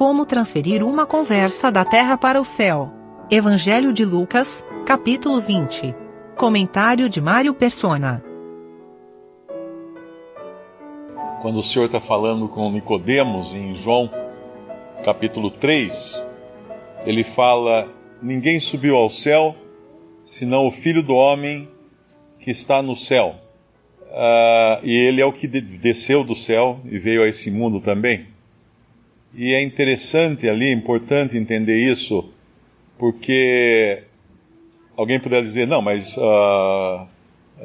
como transferir uma conversa da terra para o céu. Evangelho de Lucas, capítulo 20. Comentário de Mário Persona. Quando o Senhor está falando com Nicodemos em João, capítulo 3, ele fala: Ninguém subiu ao céu, senão o Filho do Homem que está no céu. Uh, e ele é o que desceu do céu e veio a esse mundo também. E é interessante ali, é importante entender isso, porque alguém poderia dizer, não, mas uh,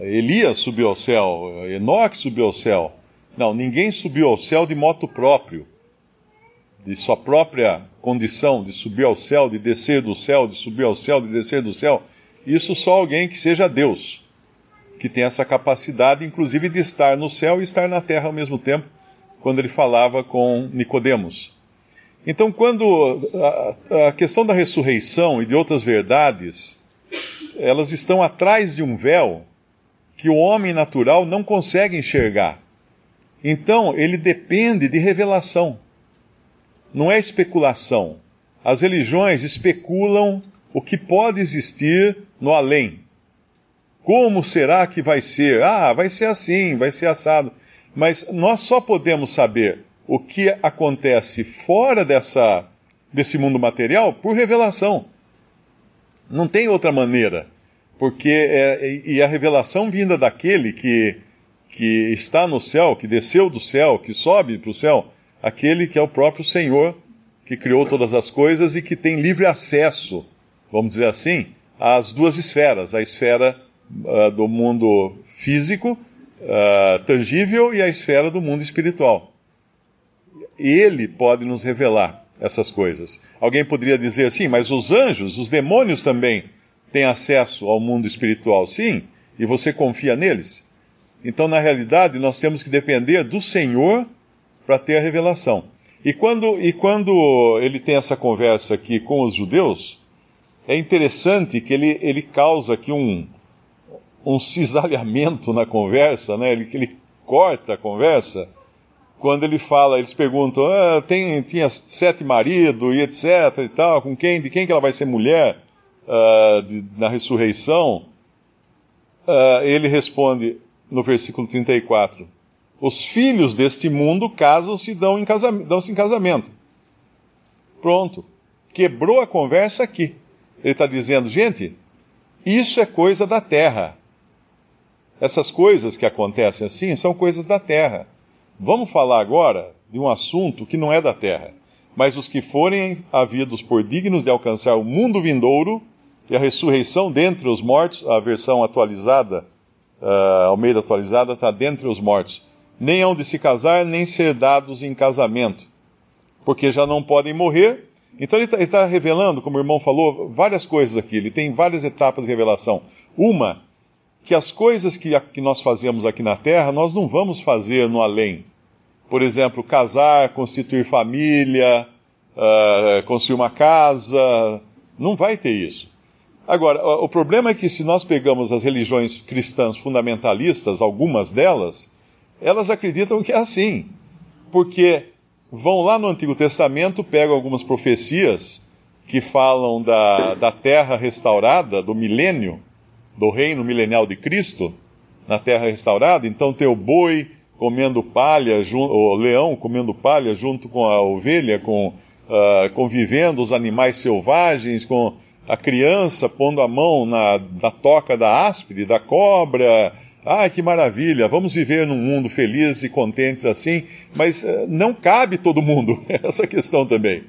Elias subiu ao céu, Enoque subiu ao céu. Não, ninguém subiu ao céu de moto próprio, de sua própria condição, de subir ao céu, de descer do céu, de subir ao céu, de descer do céu. Isso só alguém que seja Deus que tem essa capacidade, inclusive, de estar no céu e estar na terra ao mesmo tempo, quando ele falava com Nicodemos. Então, quando a, a questão da ressurreição e de outras verdades, elas estão atrás de um véu que o homem natural não consegue enxergar. Então, ele depende de revelação. Não é especulação. As religiões especulam o que pode existir no além. Como será que vai ser? Ah, vai ser assim, vai ser assado. Mas nós só podemos saber o que acontece fora dessa, desse mundo material por revelação. Não tem outra maneira. Porque é, e a revelação vinda daquele que, que está no céu, que desceu do céu, que sobe para o céu, aquele que é o próprio Senhor, que criou todas as coisas e que tem livre acesso, vamos dizer assim, às duas esferas, a esfera uh, do mundo físico, uh, tangível, e a esfera do mundo espiritual. Ele pode nos revelar essas coisas. Alguém poderia dizer assim, mas os anjos, os demônios também têm acesso ao mundo espiritual, sim, e você confia neles? Então, na realidade, nós temos que depender do Senhor para ter a revelação. E quando, e quando ele tem essa conversa aqui com os judeus, é interessante que ele, ele causa aqui um, um cisalhamento na conversa, né? Ele, ele corta a conversa quando ele fala, eles perguntam, ah, tem, tinha sete maridos e etc e tal, com quem, de quem que ela vai ser mulher uh, de, na ressurreição? Uh, ele responde no versículo 34, os filhos deste mundo casam-se e dão-se em, dão em casamento. Pronto. Quebrou a conversa aqui. Ele está dizendo, gente, isso é coisa da terra. Essas coisas que acontecem assim são coisas da terra. Vamos falar agora de um assunto que não é da terra. Mas os que forem havidos por dignos de alcançar o mundo vindouro e a ressurreição dentre os mortos, a versão atualizada, uh, ao meio da atualizada, está dentre os mortos. Nem hão de se casar, nem ser dados em casamento, porque já não podem morrer. Então ele está tá revelando, como o irmão falou, várias coisas aqui. Ele tem várias etapas de revelação. Uma que as coisas que, que nós fazemos aqui na Terra, nós não vamos fazer no além. Por exemplo, casar, constituir família, uh, construir uma casa, não vai ter isso. Agora, o problema é que se nós pegamos as religiões cristãs fundamentalistas, algumas delas, elas acreditam que é assim. Porque vão lá no Antigo Testamento, pegam algumas profecias que falam da, da terra restaurada, do milênio, do reino milenial de Cristo, na terra restaurada, então tem o boi comendo palha, o leão comendo palha junto com a ovelha, com, uh, convivendo os animais selvagens, com a criança pondo a mão na, na toca da áspide, da cobra. Ah, que maravilha! Vamos viver num mundo feliz e contentes assim, mas uh, não cabe todo mundo, essa questão também.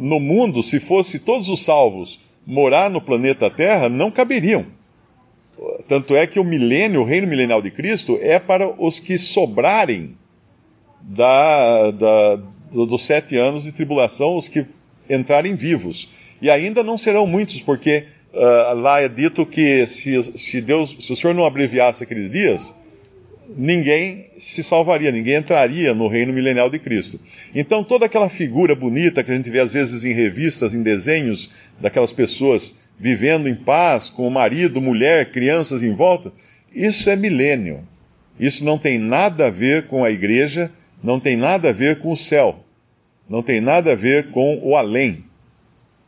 No mundo, se fosse todos os salvos morar no planeta Terra não caberiam. Tanto é que o milênio, o reino milenial de Cristo, é para os que sobrarem da, da, dos sete anos de tribulação, os que entrarem vivos. E ainda não serão muitos, porque uh, lá é dito que se, se, Deus, se o Senhor não abreviasse aqueles dias, ninguém se salvaria, ninguém entraria no reino milenial de Cristo. Então, toda aquela figura bonita que a gente vê às vezes em revistas, em desenhos, daquelas pessoas vivendo em paz, com o marido, mulher, crianças em volta, isso é milênio. Isso não tem nada a ver com a igreja, não tem nada a ver com o céu. não tem nada a ver com o além.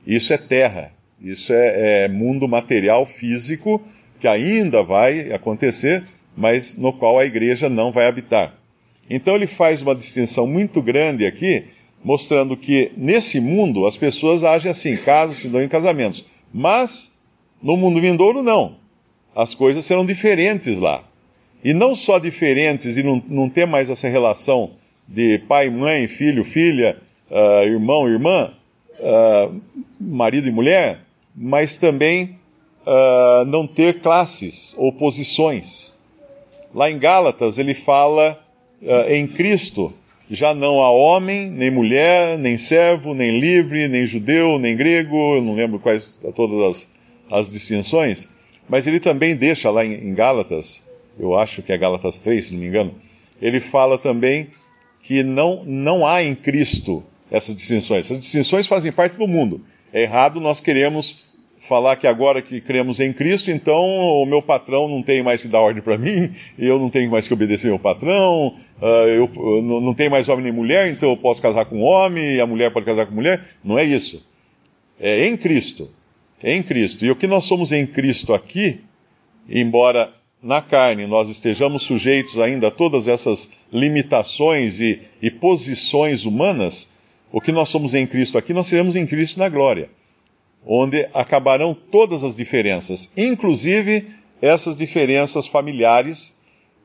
Isso é terra, isso é, é mundo material físico que ainda vai acontecer, mas no qual a igreja não vai habitar. Então ele faz uma distinção muito grande aqui, mostrando que nesse mundo as pessoas agem assim, casam, se dão em casamentos. Mas no mundo vindouro, não. As coisas serão diferentes lá. E não só diferentes e não, não ter mais essa relação de pai, mãe, filho, filha, uh, irmão, irmã, uh, marido e mulher, mas também uh, não ter classes ou posições. Lá em Gálatas ele fala em Cristo, já não há homem, nem mulher, nem servo, nem livre, nem judeu, nem grego, eu não lembro quais todas as, as distinções, mas ele também deixa lá em, em Gálatas, eu acho que é Gálatas 3, se não me engano, ele fala também que não, não há em Cristo essas distinções. Essas distinções fazem parte do mundo. É errado nós queremos falar que agora que cremos em Cristo, então o meu patrão não tem mais que dar ordem para mim, eu não tenho mais que obedecer meu patrão, uh, eu, não tenho mais homem nem mulher, então eu posso casar com homem e a mulher pode casar com mulher. Não é isso. É em Cristo. É em Cristo. E o que nós somos em Cristo aqui, embora na carne nós estejamos sujeitos ainda a todas essas limitações e, e posições humanas, o que nós somos em Cristo aqui, nós seremos em Cristo na glória, onde acabarão todas as diferenças, inclusive essas diferenças familiares,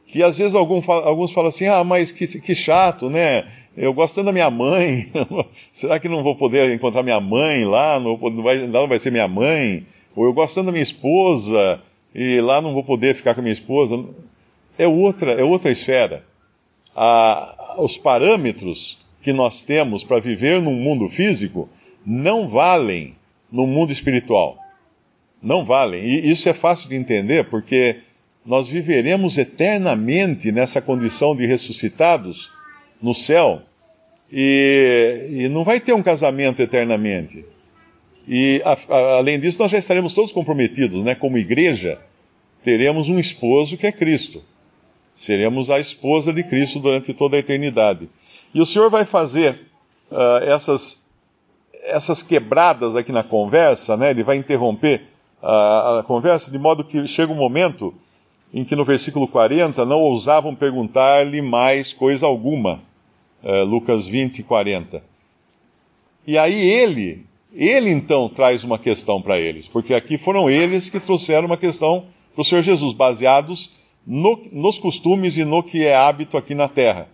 que às vezes alguns falam assim: ah, mas que, que chato, né? Eu gosto da minha mãe, será que não vou poder encontrar minha mãe lá? Não vai, não vai ser minha mãe? Ou eu gosto da minha esposa, e lá não vou poder ficar com a minha esposa. É outra, é outra esfera. Ah, os parâmetros que nós temos para viver num mundo físico não valem no mundo espiritual. Não valem. E isso é fácil de entender porque nós viveremos eternamente nessa condição de ressuscitados no céu e, e não vai ter um casamento eternamente. E a, a, além disso, nós já estaremos todos comprometidos, né? Como igreja, teremos um esposo que é Cristo. Seremos a esposa de Cristo durante toda a eternidade. E o Senhor vai fazer uh, essas, essas quebradas aqui na conversa, né? Ele vai interromper a, a conversa de modo que chega um momento em que no versículo 40 não ousavam perguntar-lhe mais coisa alguma. Uh, Lucas 20, 40. E aí ele ele então traz uma questão para eles, porque aqui foram eles que trouxeram uma questão para o Senhor Jesus, baseados no, nos costumes e no que é hábito aqui na terra.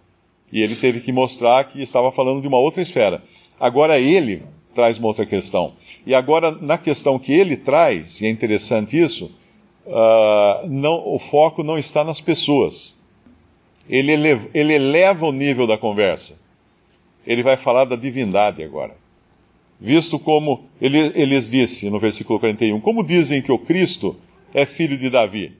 E ele teve que mostrar que estava falando de uma outra esfera. Agora ele traz uma outra questão. E agora, na questão que ele traz, e é interessante isso, uh, não, o foco não está nas pessoas. Ele eleva, ele eleva o nível da conversa. Ele vai falar da divindade agora visto como ele, eles disse no versículo 41, como dizem que o Cristo é filho de Davi,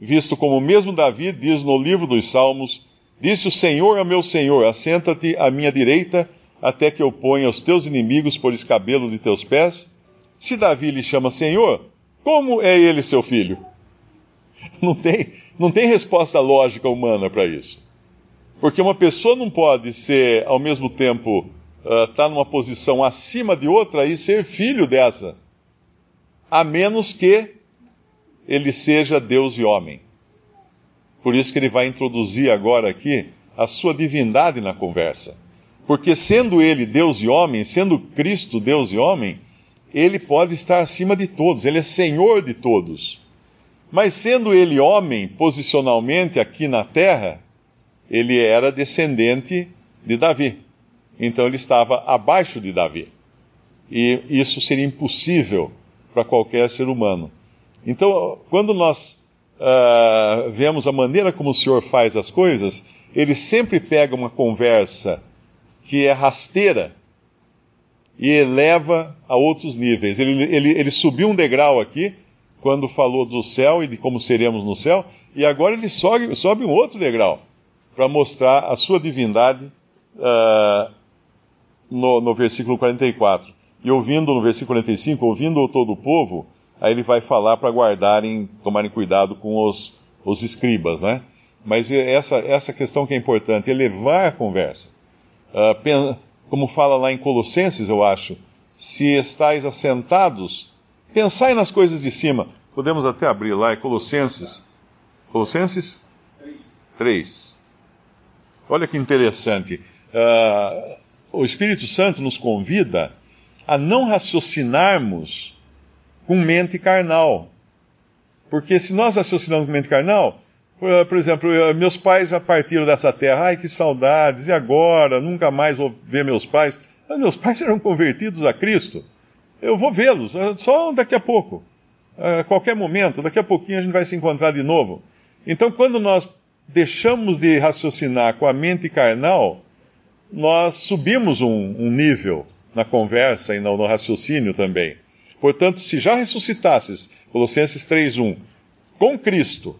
visto como mesmo Davi diz no livro dos Salmos, disse o Senhor a meu Senhor, assenta-te à minha direita, até que eu ponha os teus inimigos por escabelo de teus pés. Se Davi lhe chama Senhor, como é ele seu filho? Não tem, não tem resposta lógica humana para isso. Porque uma pessoa não pode ser, ao mesmo tempo, está ah, uh, numa posição acima de outra e ser filho dessa, a menos que ele seja Deus e homem. Por isso que ele vai introduzir agora aqui a sua divindade na conversa. Porque sendo ele Deus e homem, sendo Cristo Deus e homem, ele pode estar acima de todos, ele é senhor de todos. Mas sendo ele homem, posicionalmente aqui na terra, ele era descendente de Davi então ele estava abaixo de Davi. E isso seria impossível para qualquer ser humano. Então, quando nós uh, vemos a maneira como o Senhor faz as coisas, ele sempre pega uma conversa que é rasteira e eleva a outros níveis. Ele, ele, ele subiu um degrau aqui, quando falou do céu e de como seremos no céu, e agora ele sobe, sobe um outro degrau para mostrar a sua divindade uh, no, no versículo 44. E ouvindo no versículo 45, ouvindo todo o povo, aí ele vai falar para guardarem, tomarem cuidado com os, os escribas, né? Mas essa, essa questão que é importante, elevar a conversa. Uh, como fala lá em Colossenses, eu acho, se estáis assentados, pensai nas coisas de cima. Podemos até abrir lá, é Colossenses. Colossenses 3. Olha que interessante. Uh, o Espírito Santo nos convida a não raciocinarmos com mente carnal. Porque se nós raciocinamos com mente carnal, por exemplo, meus pais já partiram dessa terra, ai que saudades, e agora? Nunca mais vou ver meus pais. Mas meus pais serão convertidos a Cristo. Eu vou vê-los, eh, só daqui a pouco. A qualquer momento, daqui a pouquinho a gente vai se encontrar de novo. Então, quando nós deixamos de raciocinar com a mente carnal, nós subimos um, um nível na conversa e no, no, raciocínio também. Portanto, se já ressuscitasses, Colossenses 3.1, com Cristo,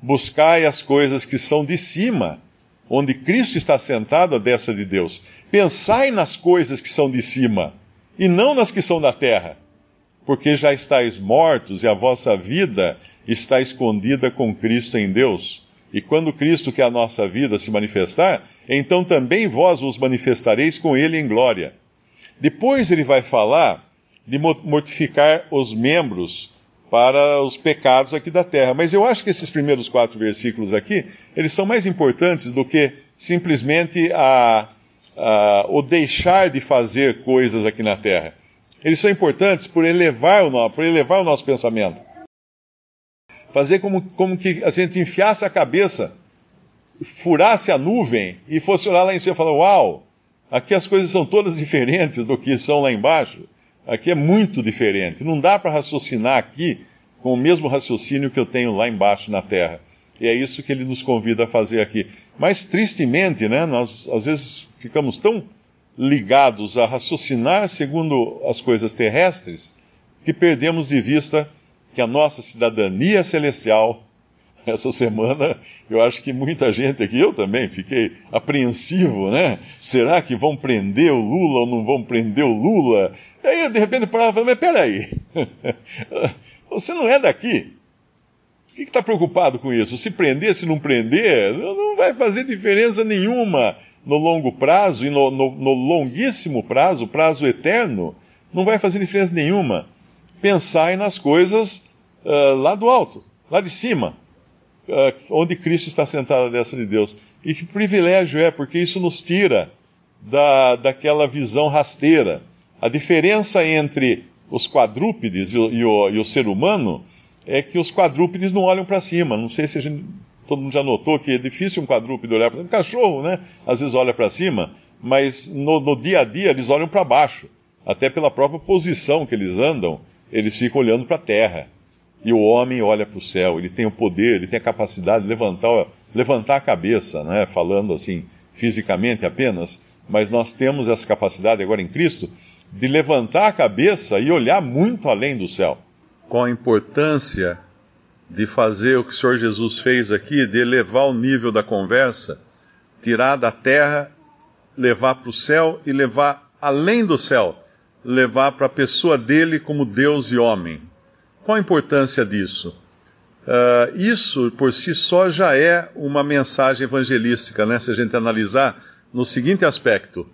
buscai as coisas que são de cima, onde Cristo está sentado à destra de Deus. Pensai nas coisas que são de cima, e não nas que são da terra, porque já estáis mortos e a vossa vida está escondida com Cristo em Deus. E quando Cristo, que é a nossa vida, se manifestar, então também vós vos manifestareis com ele em glória. Depois ele vai falar de mortificar os membros para os pecados aqui da terra. Mas eu acho que esses primeiros quatro versículos aqui, eles são mais importantes do que simplesmente a, a, o deixar de fazer coisas aqui na terra. Eles são importantes por elevar o, por elevar o nosso pensamento fazer como, como que a gente enfiasse a cabeça, furasse a nuvem e fosse olhar lá em cima e falar: Uau, aqui as coisas são todas diferentes do que são lá embaixo. Aqui é muito diferente. Não dá para raciocinar aqui com o mesmo raciocínio que eu tenho lá embaixo na terra. E é isso que ele nos convida a fazer aqui. Mas tristemente, né, nós às vezes ficamos tão ligados a raciocinar segundo as coisas terrestres que perdemos de vista que a nossa cidadania celestial, essa semana, eu acho que muita gente aqui, eu também, fiquei apreensivo, né? Será que vão prender o Lula ou não vão prender o Lula? Aí, de repente, parava mas peraí, você não é daqui. O que está preocupado com isso? Se prender, se não prender, não vai fazer diferença nenhuma no longo prazo e no, no, no longuíssimo prazo, prazo eterno, não vai fazer diferença nenhuma. Pensai nas coisas uh, lá do alto, lá de cima, onde Cristo está sentado à destra de Deus. E que privilégio é, porque isso nos tira da, daquela visão rasteira. A diferença entre os quadrúpedes e o, e o, e o ser humano é que os quadrúpedes não olham para cima. Não sei se gente, todo mundo já notou que é difícil um quadrúpede olhar para cima. Um cachorro, né? Às vezes olha para cima, mas no, no dia a dia eles olham para baixo. Até pela própria posição que eles andam, eles ficam olhando para a terra. E o homem olha para o céu, ele tem o poder, ele tem a capacidade de levantar, levantar a cabeça, né? falando assim fisicamente apenas, mas nós temos essa capacidade agora em Cristo de levantar a cabeça e olhar muito além do céu. Com a importância de fazer o que o Senhor Jesus fez aqui, de elevar o nível da conversa, tirar da terra, levar para o céu e levar além do céu, levar para a pessoa dele como Deus e homem. Qual a importância disso? Uh, isso por si só já é uma mensagem evangelística, né? Se a gente analisar no seguinte aspecto: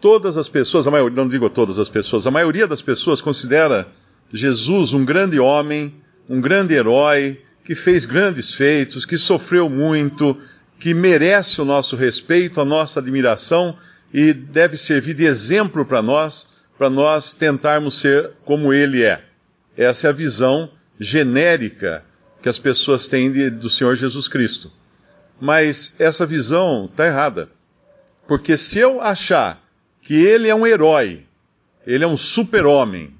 todas as pessoas, a maioria, não digo todas as pessoas, a maioria das pessoas considera Jesus um grande homem, um grande herói, que fez grandes feitos, que sofreu muito, que merece o nosso respeito, a nossa admiração e deve servir de exemplo para nós, para nós tentarmos ser como ele é. Essa é a visão genérica que as pessoas têm de, do Senhor Jesus Cristo. Mas essa visão está errada. Porque se eu achar que ele é um herói, ele é um super-homem,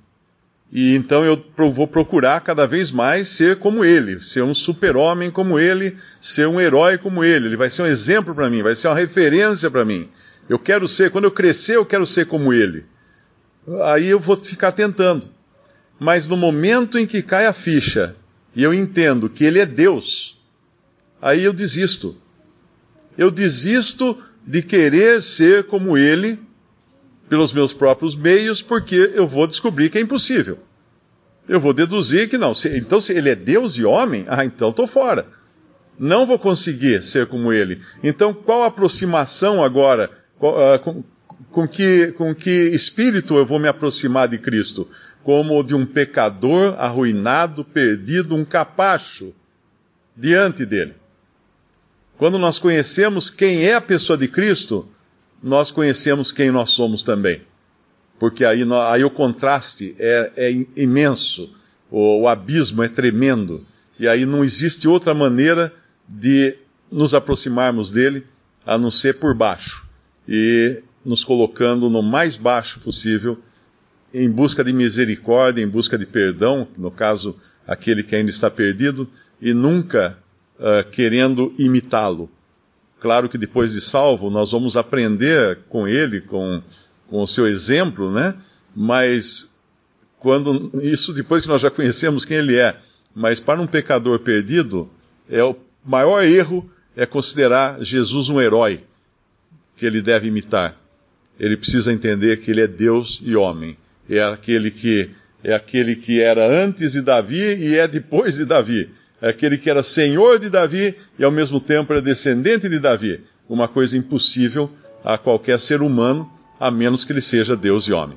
e então eu vou procurar cada vez mais ser como ele, ser um super-homem como ele, ser um herói como ele. Ele vai ser um exemplo para mim, vai ser uma referência para mim. Eu quero ser, quando eu crescer, eu quero ser como ele. Aí eu vou ficar tentando. Mas no momento em que cai a ficha e eu entendo que Ele é Deus, aí eu desisto. Eu desisto de querer ser como Ele pelos meus próprios meios, porque eu vou descobrir que é impossível. Eu vou deduzir que não. Se, então, se Ele é Deus e homem, ah, então estou fora. Não vou conseguir ser como Ele. Então, qual aproximação agora? Qual, uh, com que, com que espírito eu vou me aproximar de Cristo? Como de um pecador arruinado, perdido, um capacho diante dele. Quando nós conhecemos quem é a pessoa de Cristo, nós conhecemos quem nós somos também. Porque aí, aí o contraste é, é imenso, o, o abismo é tremendo. E aí não existe outra maneira de nos aproximarmos dele a não ser por baixo. E nos colocando no mais baixo possível, em busca de misericórdia, em busca de perdão, no caso, aquele que ainda está perdido, e nunca uh, querendo imitá-lo. Claro que depois de salvo, nós vamos aprender com ele, com, com o seu exemplo, né? Mas quando isso depois que nós já conhecemos quem ele é, mas para um pecador perdido, é o maior erro é considerar Jesus um herói que ele deve imitar ele precisa entender que ele é Deus e homem. É aquele que é aquele que era antes de Davi e é depois de Davi. É aquele que era senhor de Davi e ao mesmo tempo era descendente de Davi. Uma coisa impossível a qualquer ser humano, a menos que ele seja Deus e homem.